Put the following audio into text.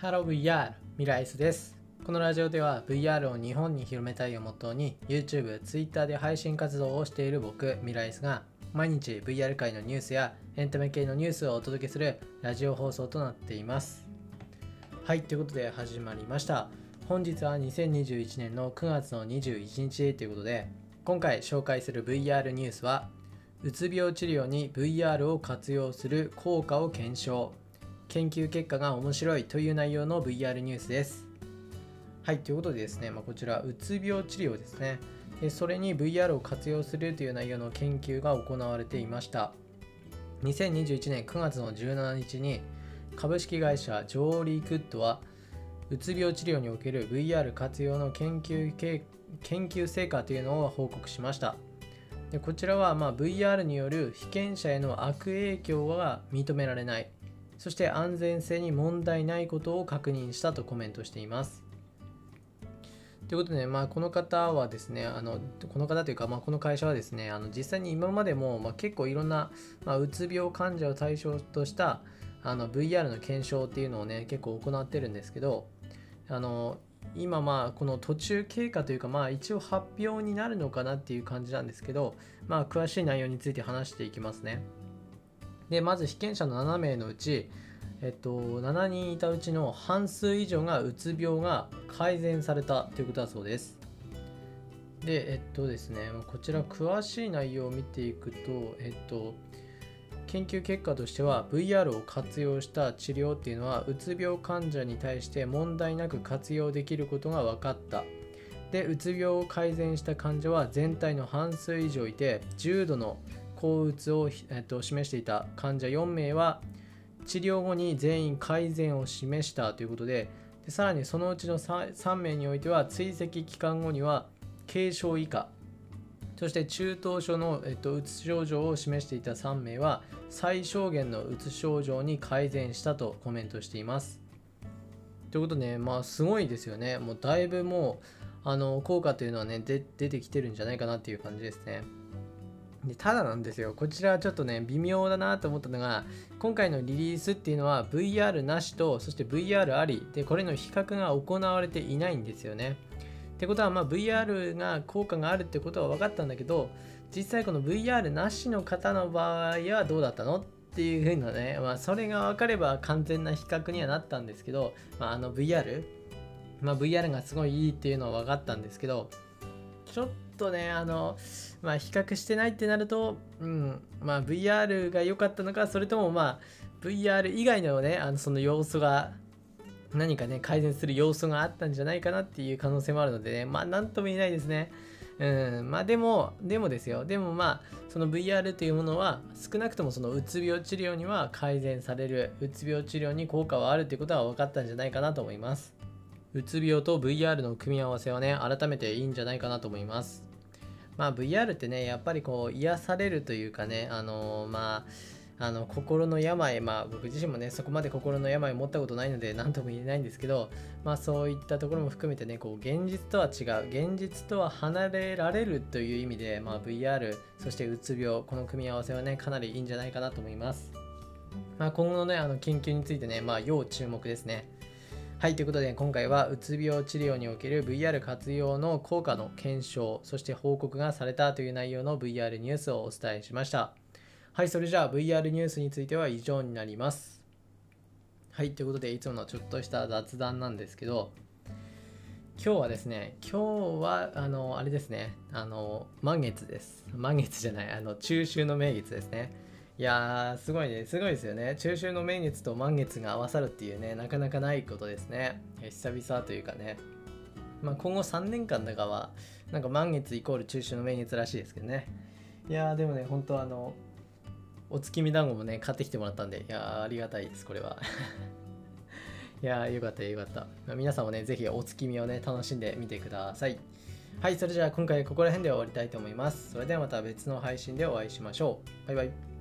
Hello VR ミライスです。このラジオでは VR を日本に広めたいをモットーに YouTube、Twitter で配信活動をしている僕ミライスが毎日 VR 界のニュースやエンタメ系のニュースをお届けするラジオ放送となっています。はいということで始まりました。本日は2021年の9月の21日ということで今回紹介する VR ニュースはうつ病治療に VR を活用する効果を検証。研究結果が面白いという内容の VR ニュースです。はい、ということでですね、まあ、こちら、うつ病治療ですねで。それに VR を活用するという内容の研究が行われていました。2021年9月の17日に株式会社ジョーリー・クッドはうつ病治療における VR 活用の研究研究成果というのを報告しました。でこちらはま VR による被験者への悪影響は認められないそして安全性に問題ないことを確認したとコメントしています。ということで、まあ、この方はですね、あのこの方というか、まあ、この会社はですね、あの実際に今までも、まあ、結構いろんな、まあ、うつ病患者を対象としたあの VR の検証っていうのをね、結構行ってるんですけど、あの今まあこの途中経過というかまあ一応発表になるのかなっていう感じなんですけどまあ詳しい内容について話していきますね。でまず被験者の7名のうち、えっと、7人いたうちの半数以上がうつ病が改善されたということだそうです。で、えっとですね、こちら詳しい内容を見ていくと、えっと、研究結果としては VR を活用した治療っていうのはうつ病患者に対して問題なく活用できることが分かった。で、うつ病を改善した患者は全体の半数以上いて重度の抗うつを、えっと、示していた患者4名は治療後に全員改善を示したということででさらにそのうちの 3, 3名においては追跡期間後には軽症以下そして中等症の、えっと、うつ症状を示していた3名は最小限のうつ症状に改善したとコメントしています。ということで、まあすごいですよね。もうだいぶもうあの効果というのはね出てきてるんじゃないかなっていう感じですね。でただなんですよ。こちらはちょっとね微妙だなと思ったのが今回のリリースっていうのは VR なしとそして VR ありでこれの比較が行われていないんですよね。ってことはまあ VR が効果があるってことは分かったんだけど実際この VR なしの方の場合はどうだったの？っていう風なね、まあ、それが分かれば完全な比較にはなったんですけど、まあ、あの VR、まあ、VR がすごいいいっていうのは分かったんですけどちょっとねあのまあ比較してないってなると、うんまあ、VR が良かったのかそれともまあ VR 以外のねあのその要素が何かね改善する要素があったんじゃないかなっていう可能性もあるのでねまあ何とも言えないですね。うん、まあでも、でもですよ。でもまあ、その VR というものは少なくともそのうつ病治療には改善される、うつ病治療に効果はあるということは分かったんじゃないかなと思います。うつ病と VR の組み合わせはね、改めていいんじゃないかなと思います。まあ VR ってね、やっぱりこう癒されるというかね、あのー、まあ、あの心の病、まあ僕自身もね、そこまで心の病を持ったことないので何とも言えないんですけど、まあそういったところも含めてね、こう現実とは違う、現実とは離れられるという意味で、まあ VR、そしてうつ病、この組み合わせはね、かなりいいんじゃないかなと思います。まあ今後のね、あの研究についてね、まあ要注目ですね。はい、ということで今回はうつ病治療における VR 活用の効果の検証、そして報告がされたという内容の VR ニュースをお伝えしました。はい、それじゃあ VR ニュースについては以上になります。はい、ということでいつものちょっとした雑談なんですけど、今日はですね、今日は、あの、あれですね、あの、満月です。満月じゃない、あの、中秋の名月ですね。いやー、すごいね、すごいですよね。中秋の名月と満月が合わさるっていうね、なかなかないことですね。久々というかね。まあ、今後3年間だかは、なんか満月イコール中秋の名月らしいですけどね。いやー、でもね、本当あの、お月見団子もね、買ってきてもらったんで、いやー、ありがたいです、これは。いやー、よかったよかった。まあ、皆さんもね、ぜひお月見をね、楽しんでみてください。はい、それじゃあ今回ここら辺で終わりたいと思います。それではまた別の配信でお会いしましょう。バイバイ。